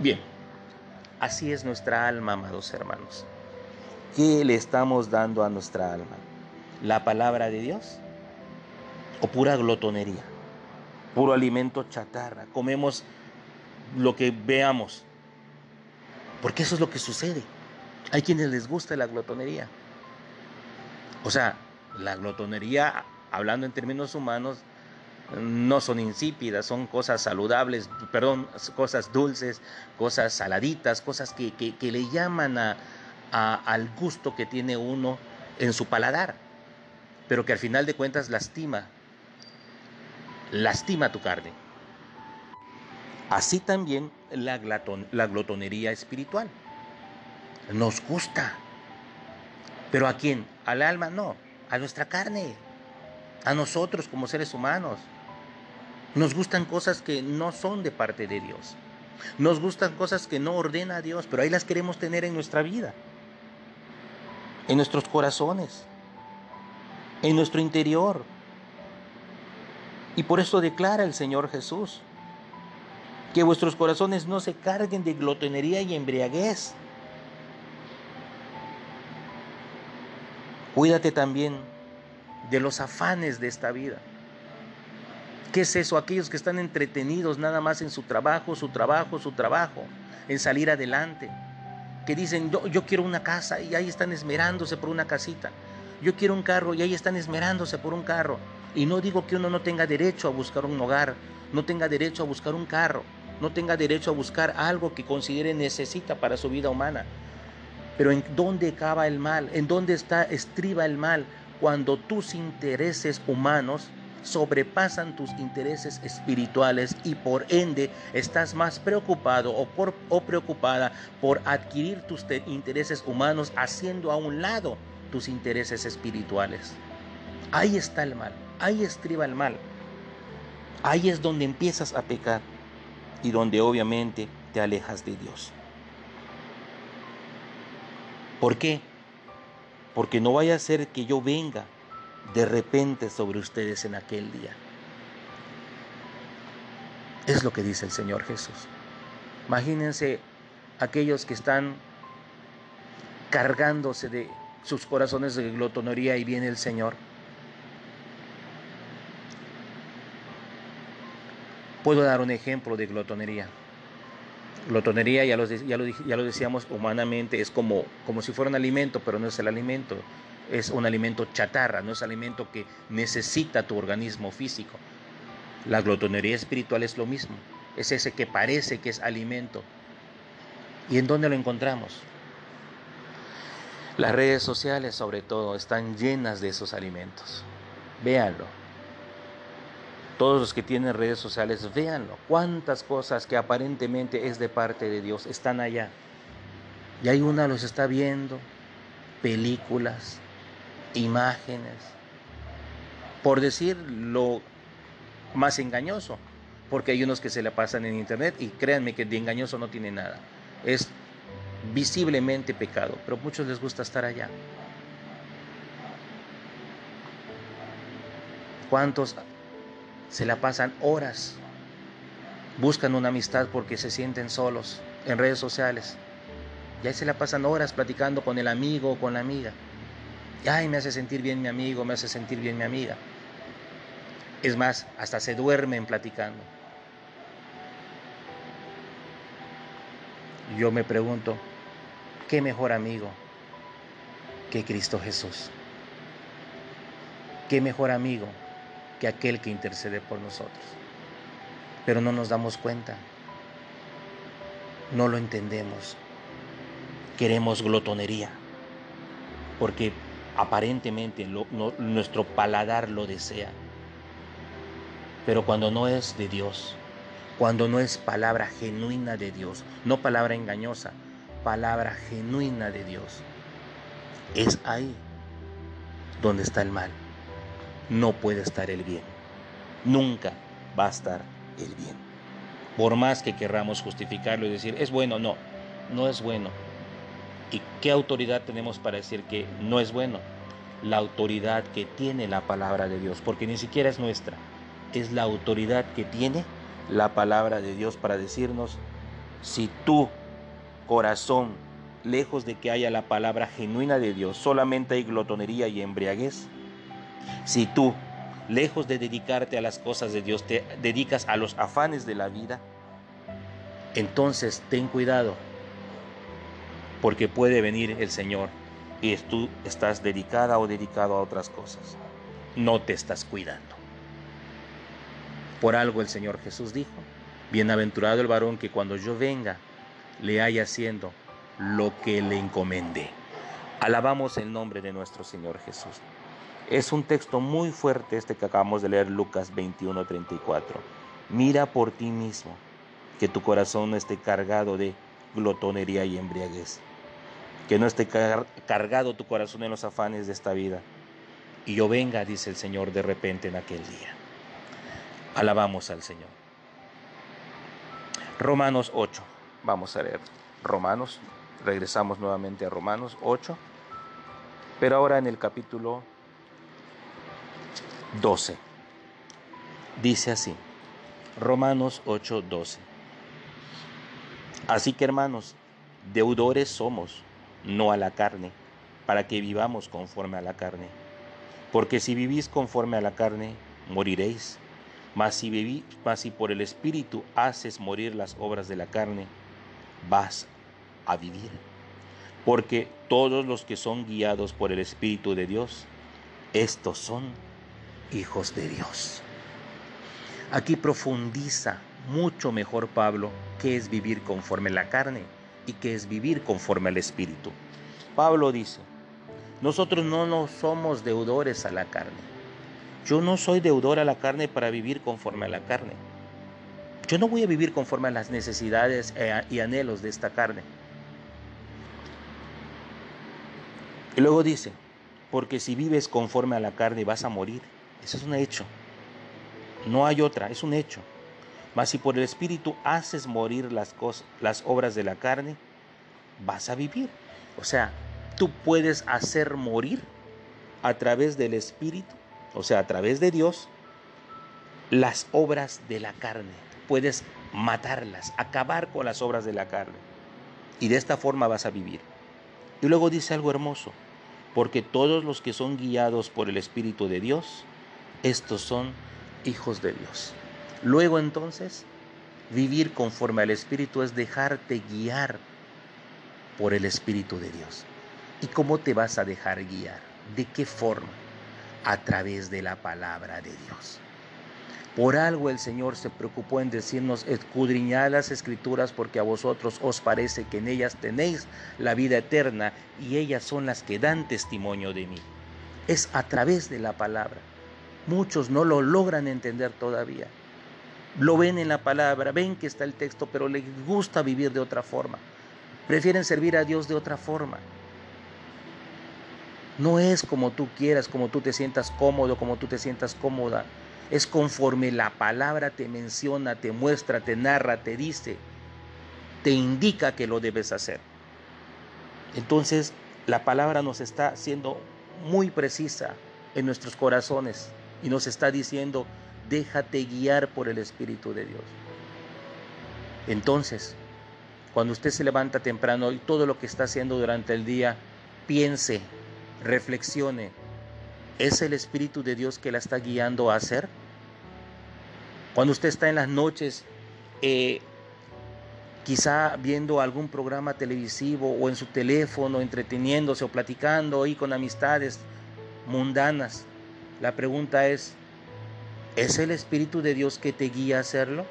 Bien, así es nuestra alma, amados hermanos. ¿Qué le estamos dando a nuestra alma? ¿La palabra de Dios? ¿O pura glotonería? Puro alimento chatarra. Comemos lo que veamos. Porque eso es lo que sucede. Hay quienes les gusta la glotonería. O sea, la glotonería, hablando en términos humanos, no son insípidas, son cosas saludables, perdón, cosas dulces, cosas saladitas, cosas que, le llaman al gusto que tiene uno en su paladar, pero que al final de cuentas lastima, lastima tu carne. Así también la, la glotonería espiritual. Nos gusta. ¿Pero a quién? ¿Al alma? No, a nuestra carne, a nosotros como seres humanos. Nos gustan cosas que no son de parte de Dios. Nos gustan cosas que no ordena Dios, pero ahí las queremos tener en nuestra vida, en nuestros corazones, en nuestro interior. Y por eso declara el Señor Jesús, que vuestros corazones no se carguen de glotonería y embriaguez Cuídate también de los afanes de esta vida. ¿Qué es eso? Aquellos que están entretenidos nada más en su trabajo, su trabajo, su trabajo, en salir adelante. Que dicen, yo, yo quiero una casa y ahí están esmerándose por una casita. Yo quiero un carro y ahí están esmerándose por un carro. Y no digo que uno no tenga derecho a buscar un hogar, no tenga derecho a buscar un carro, no tenga derecho a buscar algo que considere necesita para su vida humana. Pero ¿en dónde acaba el mal? ¿En dónde está estriba el mal? Cuando tus intereses humanos sobrepasan tus intereses espirituales y por ende estás más preocupado o, por, o preocupada por adquirir tus intereses humanos haciendo a un lado tus intereses espirituales. Ahí está el mal, ahí estriba el mal. Ahí es donde empiezas a pecar y donde obviamente te alejas de Dios. ¿Por qué? Porque no vaya a ser que yo venga de repente sobre ustedes en aquel día. Es lo que dice el Señor Jesús. Imagínense aquellos que están cargándose de sus corazones de glotonería y viene el Señor. Puedo dar un ejemplo de glotonería. Glotonería, ya lo, ya lo decíamos humanamente, es como, como si fuera un alimento, pero no es el alimento. Es un alimento chatarra, no es alimento que necesita tu organismo físico. La glotonería espiritual es lo mismo. Es ese que parece que es alimento. ¿Y en dónde lo encontramos? Las redes sociales sobre todo están llenas de esos alimentos. Véanlo. Todos los que tienen redes sociales, véanlo. Cuántas cosas que aparentemente es de parte de Dios están allá. Y hay una los está viendo, películas, imágenes. Por decir lo más engañoso, porque hay unos que se le pasan en internet y créanme que de engañoso no tiene nada. Es visiblemente pecado, pero a muchos les gusta estar allá. ¿Cuántos se la pasan horas, buscan una amistad porque se sienten solos en redes sociales. Y ahí se la pasan horas platicando con el amigo o con la amiga. Y ay, me hace sentir bien mi amigo, me hace sentir bien mi amiga. Es más, hasta se duermen platicando. Yo me pregunto, ¿qué mejor amigo que Cristo Jesús? ¿Qué mejor amigo que aquel que intercede por nosotros? Pero no nos damos cuenta, no lo entendemos. Queremos glotonería, porque aparentemente nuestro paladar lo desea. Pero cuando no es de Dios, cuando no es palabra genuina de Dios, no palabra engañosa, palabra genuina de Dios, es ahí donde está el mal. No puede estar el bien. Nunca va a estar el bien. Por más que querramos justificarlo y decir, es bueno, no, no es bueno. ¿Y qué autoridad tenemos para decir que no es bueno? La autoridad que tiene la palabra de Dios, porque ni siquiera es nuestra, es la autoridad que tiene la palabra de Dios para decirnos, si tu corazón, lejos de que haya la palabra genuina de Dios, solamente hay glotonería y embriaguez, si tú, lejos de dedicarte a las cosas de Dios, te dedicas a los afanes de la vida, entonces ten cuidado porque puede venir el Señor y tú estás dedicada o dedicado a otras cosas. No te estás cuidando. Por algo el Señor Jesús dijo, bienaventurado el varón que cuando yo venga le haya haciendo lo que le encomendé. Alabamos el nombre de nuestro Señor Jesús. Es un texto muy fuerte este que acabamos de leer, Lucas 21:34. Mira por ti mismo, que tu corazón no esté cargado de glotonería y embriaguez que no esté cargado tu corazón en los afanes de esta vida. Y yo venga, dice el Señor, de repente en aquel día. Alabamos al Señor. Romanos 8. Vamos a leer Romanos. Regresamos nuevamente a Romanos 8. Pero ahora en el capítulo 12. Dice así. Romanos 8, 12. Así que hermanos, deudores somos no a la carne, para que vivamos conforme a la carne. Porque si vivís conforme a la carne, moriréis. Mas si, vivís, mas si por el Espíritu haces morir las obras de la carne, vas a vivir. Porque todos los que son guiados por el Espíritu de Dios, estos son hijos de Dios. Aquí profundiza mucho mejor Pablo qué es vivir conforme la carne y que es vivir conforme al Espíritu. Pablo dice, nosotros no nos somos deudores a la carne. Yo no soy deudor a la carne para vivir conforme a la carne. Yo no voy a vivir conforme a las necesidades eh, y anhelos de esta carne. Y luego dice, porque si vives conforme a la carne vas a morir. Eso es un hecho. No hay otra, es un hecho. Mas si por el Espíritu haces morir las, cosas, las obras de la carne, vas a vivir. O sea, tú puedes hacer morir a través del Espíritu, o sea, a través de Dios, las obras de la carne. Puedes matarlas, acabar con las obras de la carne. Y de esta forma vas a vivir. Y luego dice algo hermoso, porque todos los que son guiados por el Espíritu de Dios, estos son hijos de Dios. Luego entonces, vivir conforme al Espíritu es dejarte guiar por el Espíritu de Dios. ¿Y cómo te vas a dejar guiar? ¿De qué forma? A través de la palabra de Dios. Por algo el Señor se preocupó en decirnos, escudriñad las escrituras porque a vosotros os parece que en ellas tenéis la vida eterna y ellas son las que dan testimonio de mí. Es a través de la palabra. Muchos no lo logran entender todavía lo ven en la palabra, ven que está el texto, pero les gusta vivir de otra forma. Prefieren servir a Dios de otra forma. No es como tú quieras, como tú te sientas cómodo, como tú te sientas cómoda. Es conforme la palabra te menciona, te muestra, te narra, te dice, te indica que lo debes hacer. Entonces, la palabra nos está siendo muy precisa en nuestros corazones y nos está diciendo, déjate guiar por el Espíritu de Dios. Entonces, Cuando usted se levanta temprano y todo lo que está haciendo durante el día, piense, reflexione, ¿es el Espíritu de Dios que la está guiando a hacer? Cuando usted está en las noches, eh, quizá viendo algún programa televisivo o en su teléfono, entreteniéndose o platicando ahí con amistades mundanas, la pregunta es, ¿es el Espíritu de Dios que te guía a hacerlo?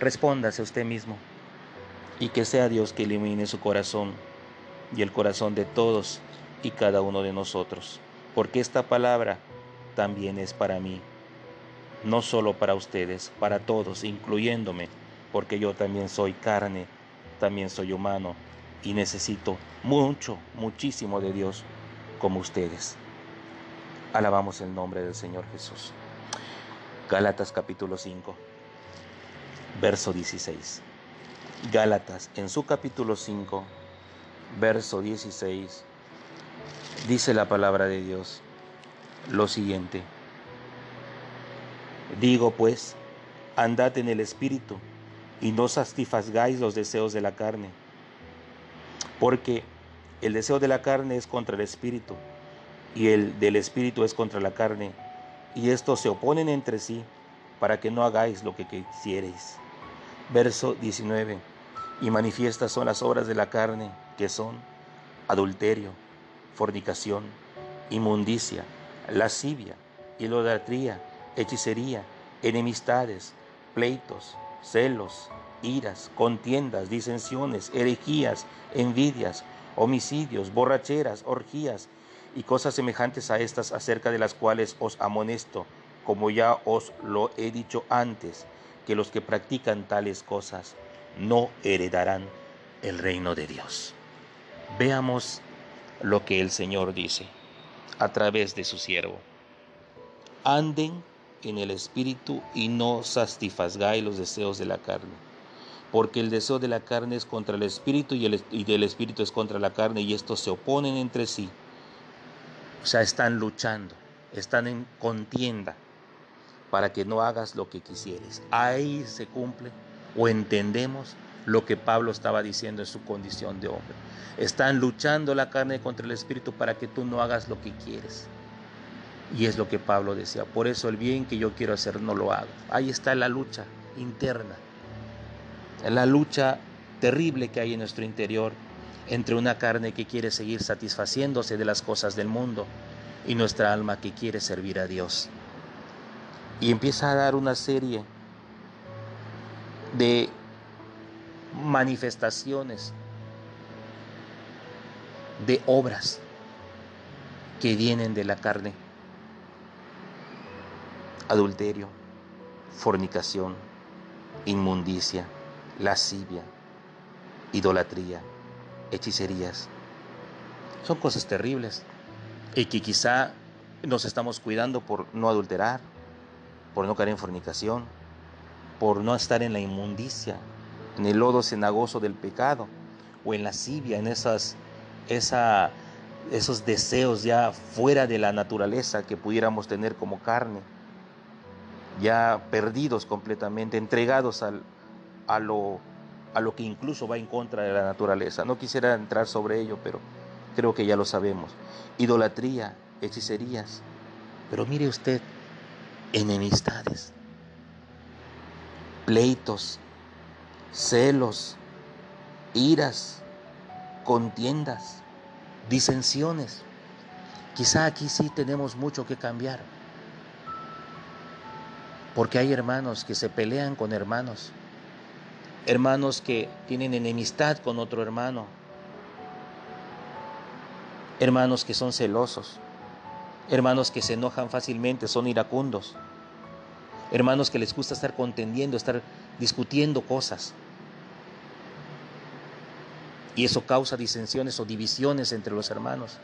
Respóndase usted mismo y que sea Dios que ilumine su corazón y el corazón de todos y cada uno de nosotros, porque esta palabra también es para mí, no solo para ustedes, para todos, incluyéndome, porque yo también soy carne, también soy humano y necesito mucho, muchísimo de Dios como ustedes. Alabamos el nombre del Señor Jesús. Gálatas capítulo 5, verso 16. Gálatas en su capítulo 5, verso 16, dice la palabra de Dios lo siguiente. Digo pues, andad en el Espíritu y no satisfagáis los deseos de la carne, porque el deseo de la carne es contra el espíritu y el del espíritu es contra la carne, y estos se oponen entre sí para que no hagáis lo que quisierais. Verso 19. Y manifiestas son las obras de la carne, que son adulterio, fornicación, inmundicia, lascivia, idolatría, hechicería, enemistades, pleitos, celos, iras, contiendas, disensiones, herejías, envidias, homicidios, borracheras, orgías y cosas semejantes a estas acerca de las cuales os amonesto, como ya os lo he dicho antes, que los que practican tales cosas no heredarán el reino de Dios. Veamos lo que el Señor dice a través de su siervo. Anden en el espíritu y no satisfagáis los deseos de la carne porque el deseo de la carne es contra el espíritu y, el, y del espíritu es contra la carne y estos se oponen entre sí. O sea, están luchando, están en contienda para que no hagas lo que quisieres. Ahí se cumple o entendemos lo que Pablo estaba diciendo en su condición de hombre. Están luchando la carne contra el espíritu para que tú no hagas lo que quieres. Y es lo que Pablo decía. Por eso el bien que yo quiero hacer no lo hago. Ahí está la lucha interna la lucha terrible que hay en nuestro interior entre una carne que quiere seguir satisfaciéndose de las cosas del mundo y nuestra alma que quiere servir a Dios. Y empieza a dar una serie de manifestaciones, de obras que vienen de la carne. Adulterio, fornicación, inmundicia lascivia, idolatría, hechicerías. Son cosas terribles y que quizá nos estamos cuidando por no adulterar, por no caer en fornicación, por no estar en la inmundicia, en el lodo cenagoso del pecado o en lascivia, en esas, esa, esos deseos ya fuera de la naturaleza que pudiéramos tener como carne, ya perdidos completamente, entregados al, a lo, a lo que incluso va en contra de la naturaleza. No quisiera entrar sobre ello, pero creo que ya lo sabemos. Idolatría, hechicerías. Pero mire usted, enemistades, pleitos, celos, iras, contiendas, disensiones. Quizá aquí sí tenemos mucho que cambiar. Porque hay hermanos que se pelean con hermanos hermanos que tienen enemistad con otro hermano, hermanos que son celosos, hermanos que se enojan fácilmente, son iracundos, hermanos que les gusta estar contendiendo, estar discutiendo cosas. Y eso causa disensiones o divisiones entre los hermanos.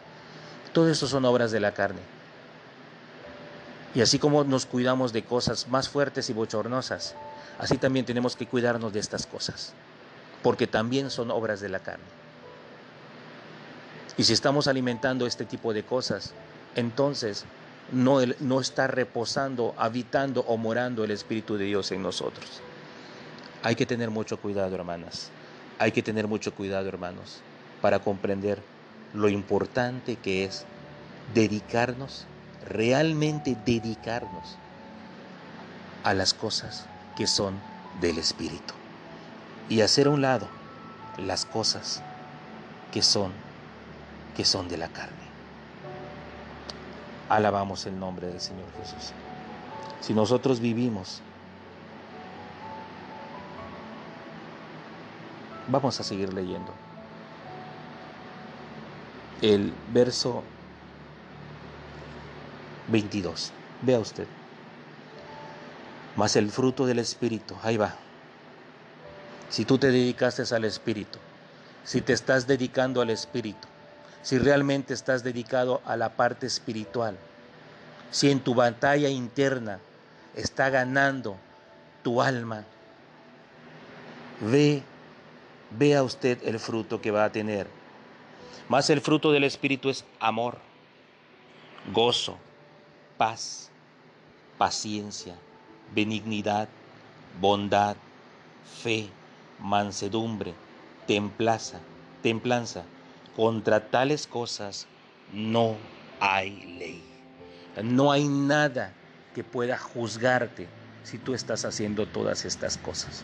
Todo eso son obras de la carne. Y así como nos cuidamos de cosas más fuertes y bochornosas, así también tenemos que cuidarnos de estas cosas, porque también son obras de la carne. Y si estamos alimentando este tipo de cosas, entonces no, no está reposando, habitando o morando el Espíritu de Dios en nosotros. Hay que tener mucho cuidado, hermanas. Hay que tener mucho cuidado, hermanos, para comprender lo importante que es dedicarnos, realmente dedicarnos a las cosas que son del Espíritu y hacer a un lado las cosas que son que son de la carne. Alabamos el nombre del Señor Jesús. Si nosotros vivimos Vamos a seguir leyendo. El verso 22. Vea usted. Mas el fruto del Espíritu, ahí va. Si tú te dedicaste al Espíritu, si te estás dedicando al Espíritu, si realmente estás dedicado a la parte espiritual, si en tu batalla interna está ganando tu alma, ve vea usted el fruto que va a tener. Más el fruto del Espíritu es amor, gozo, paz, paciencia, benignidad, bondad, fe, mansedumbre, templaza, templanza. Contra tales cosas no hay ley. No hay nada que pueda juzgarte si tú estás haciendo todas estas cosas.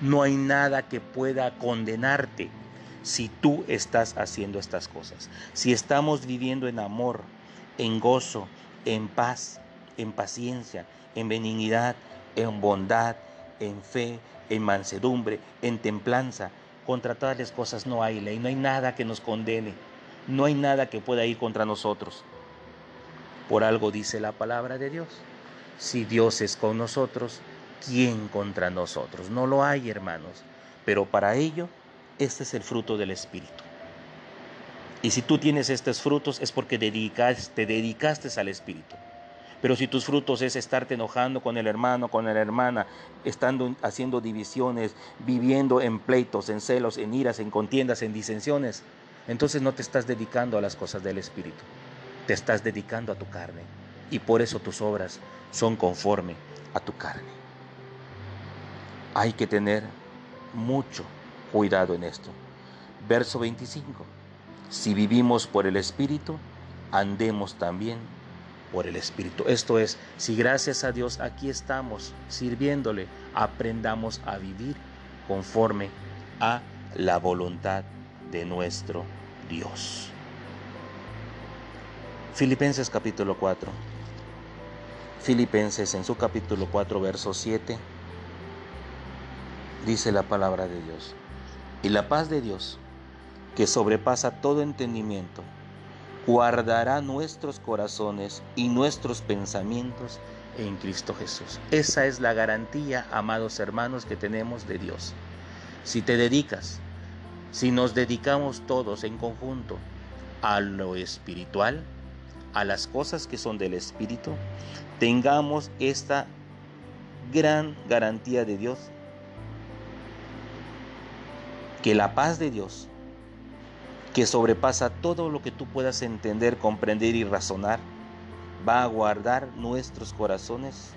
No hay nada que pueda condenarte si tú estás haciendo estas cosas. Si estamos viviendo en amor, en gozo, en paz, en paciencia, en benignidad, en bondad, en fe, en mansedumbre, en templanza, contra todas las cosas no hay ley, no hay nada que nos condene, no hay nada que pueda ir contra nosotros. Por algo dice la palabra de Dios. Si Dios es con nosotros, ¿quién contra nosotros? No lo hay, hermanos. Pero para ello, este es el fruto del Espíritu. Y si tú tienes estos frutos es porque te dedicaste al Espíritu. Pero si tus frutos es estarte enojando con el hermano, con la hermana, estando haciendo divisiones, viviendo en pleitos, en celos, en iras, en contiendas, en disensiones, entonces no te estás dedicando a las cosas del Espíritu. Te estás dedicando a tu carne. Y por eso tus obras son conforme a tu carne. Hay que tener mucho cuidado en esto. Verso 25. Si vivimos por el Espíritu, andemos también por el Espíritu. Esto es, si gracias a Dios aquí estamos sirviéndole, aprendamos a vivir conforme a la voluntad de nuestro Dios. Filipenses capítulo 4. Filipenses en su capítulo 4, verso 7 dice la palabra de Dios. Y la paz de Dios, que sobrepasa todo entendimiento, guardará nuestros corazones y nuestros pensamientos en Cristo Jesús. Esa es la garantía, amados hermanos, que tenemos de Dios. Si te dedicas, si nos dedicamos todos en conjunto a lo espiritual, a las cosas que son del Espíritu, tengamos esta gran garantía de Dios que la paz de Dios, que sobrepasa todo lo que tú puedas entender, comprender y razonar, va a guardar nuestros corazones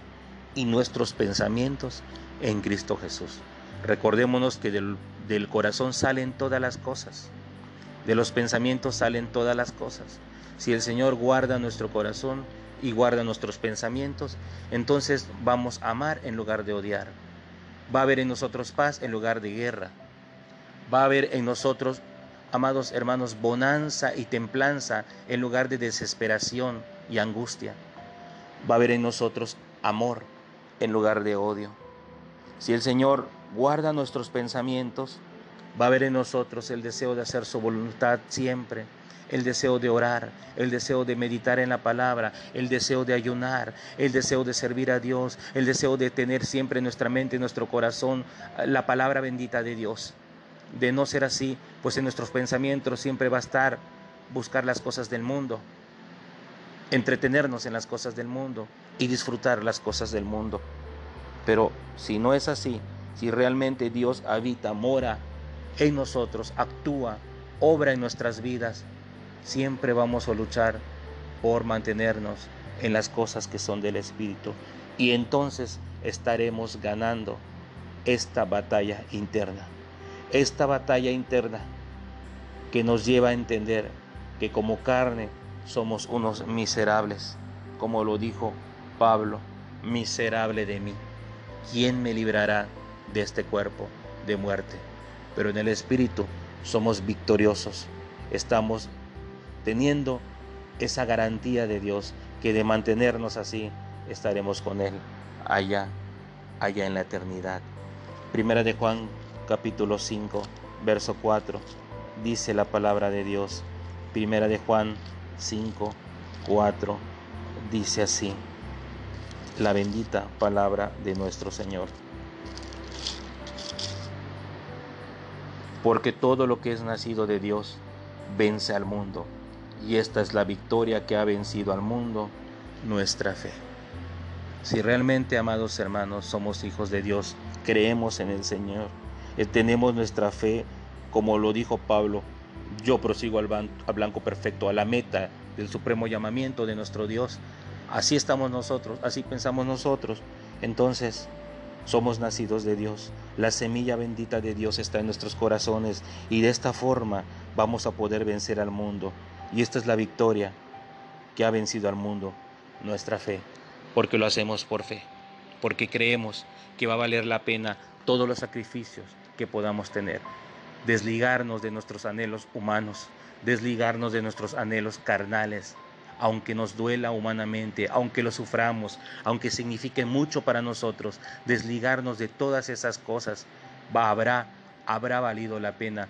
y nuestros pensamientos en Cristo Jesús. Recordémonos que del, corazón salen todas las cosas, de los pensamientos salen todas las cosas. Si el Señor guarda nuestro corazón y guarda nuestros pensamientos, entonces vamos a amar en lugar de odiar. Va a haber en nosotros paz en lugar de guerra va a haber en nosotros, amados hermanos, bonanza y templanza en lugar de desesperación y angustia. Va a haber en nosotros amor en lugar de odio. Si el Señor guarda nuestros pensamientos, va a haber en nosotros el deseo de hacer su voluntad siempre, el deseo de orar, el deseo de meditar en la palabra, el deseo de ayunar, el deseo de servir a Dios, el deseo de tener siempre en nuestra mente, en nuestro corazón, la palabra bendita de Dios. De no ser así, pues en nuestros pensamientos siempre va a estar buscar las cosas del mundo, entretenernos en las cosas del mundo y disfrutar las cosas del mundo. Pero si no es así, si realmente Dios habita, mora en nosotros, actúa, obra en nuestras vidas, siempre vamos a luchar por mantenernos en las cosas que son del Espíritu. Y entonces estaremos ganando esta batalla interna. Esta batalla interna que nos lleva a entender que como carne somos unos miserables, como lo dijo Pablo, miserable de mí. ¿Quién me librará de este cuerpo de muerte? Pero en el Espíritu somos victoriosos. Estamos teniendo esa garantía de Dios que de mantenernos así estaremos con Él allá, allá en la eternidad. Primera de Juan capítulo 5, verso 4, dice la palabra de Dios. Primera de Juan 5, 4, dice así, la bendita palabra de nuestro Señor. Porque todo lo que es nacido de Dios vence al mundo, y esta es la victoria que ha vencido al mundo, nuestra fe. Si realmente, amados hermanos, somos hijos de Dios, creemos en el Señor, tenemos nuestra fe, como lo dijo Pablo, yo prosigo al blanco perfecto, a la meta del supremo llamamiento de nuestro Dios. Así estamos nosotros, así pensamos nosotros. Entonces, somos nacidos de Dios. La semilla bendita de Dios está en nuestros corazones y de esta forma vamos a poder vencer al mundo. Y esta es la victoria que ha vencido al mundo, nuestra fe porque lo hacemos por fe, porque creemos que va a valer la pena todos los sacrificios podamos tener. Desligarnos de nuestros anhelos humanos, desligarnos de nuestros anhelos carnales, aunque nos duela humanamente, aunque lo suframos, aunque signifique mucho para nosotros, desligarnos de todas esas cosas, habrá, habrá valido la pena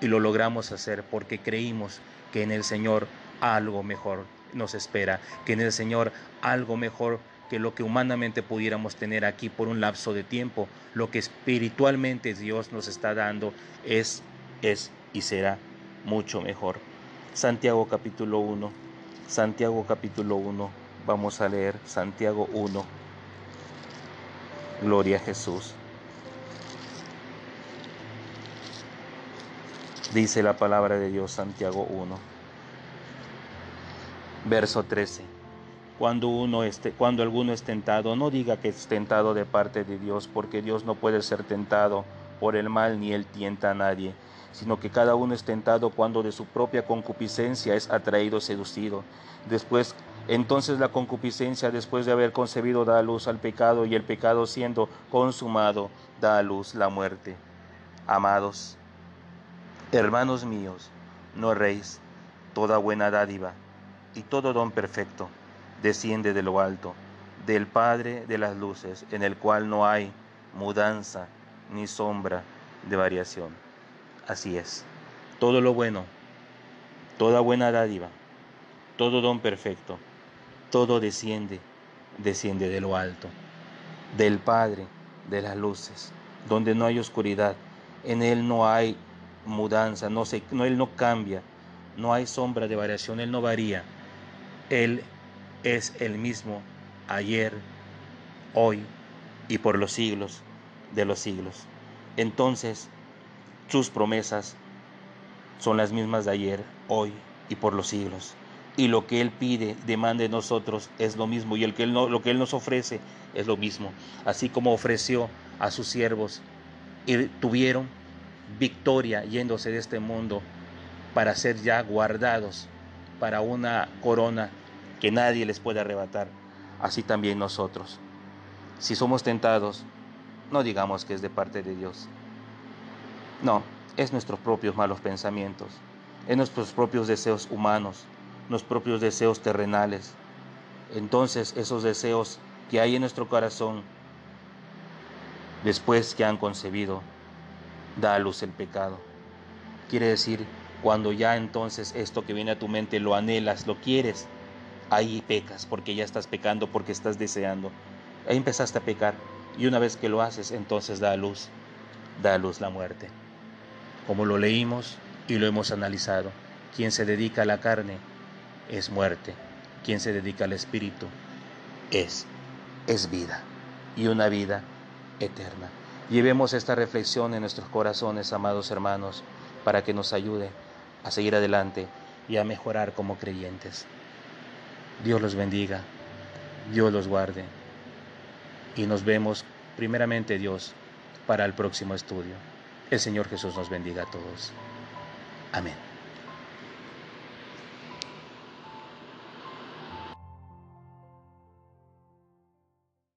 y lo logramos hacer porque creímos que en el Señor algo mejor nos espera, que en el Señor algo mejor que lo que humanamente pudiéramos tener aquí por un lapso de tiempo, lo que espiritualmente Dios nos está dando es, es y será mucho mejor. Santiago capítulo 1, Santiago capítulo 1, vamos a leer Santiago 1, Gloria a Jesús. Dice la palabra de Dios Santiago 1 Verso 13. Cuando, uno esté, cuando alguno es tentado, no diga que es tentado de parte de Dios, porque Dios no puede ser tentado por el mal ni él tienta a nadie, sino que cada uno es tentado cuando de su propia concupiscencia es atraído, seducido. Después, entonces la concupiscencia, después de haber concebido, da a luz al pecado, y el pecado siendo consumado, da a luz la muerte. Amados, hermanos míos, no erréis toda buena dádiva y todo don perfecto desciende de lo alto, del Padre de las luces, en el cual no hay mudanza ni sombra de variación. Así es, todo lo bueno, toda buena dádiva, todo don perfecto, todo desciende, desciende de lo alto, del Padre de las luces, donde no hay oscuridad, en Él no hay mudanza, no, se, Él no cambia, no hay sombra de variación, Él no varía. Él es el mismo ayer, hoy y por los siglos de los siglos. Entonces, sus promesas son las mismas de ayer, hoy y por los siglos. Y lo que Él pide, demanda de nosotros es lo mismo. Y el que lo que Él nos ofrece es lo mismo. Así como ofreció a sus siervos y tuvieron victoria yéndose de este mundo para ser ya guardados para una corona que nadie les puede arrebatar, así también nosotros. Si somos tentados, no digamos que es de parte de Dios. No, es nuestros propios malos pensamientos, es nuestros propios deseos humanos, nuestros propios deseos terrenales. Entonces esos deseos que hay en nuestro corazón, después que han concebido, da a luz el pecado. Quiere decir cuando ya entonces esto que viene a tu mente lo anhelas, lo quieres, ahí pecas porque ya estás pecando, porque estás deseando. Ahí empezaste a pecar y una vez que lo haces, entonces da a luz, da a luz la muerte. Como lo leímos y lo hemos analizado, quien se dedica a la carne es muerte, quien se dedica al espíritu es, es vida y una vida eterna. Llevemos esta reflexión en nuestros corazones, amados hermanos, para que nos ayude a seguir adelante y a mejorar como creyentes. Dios los bendiga, Dios los guarde y nos vemos primeramente Dios para el próximo estudio. El Señor Jesús nos bendiga a todos. Amén.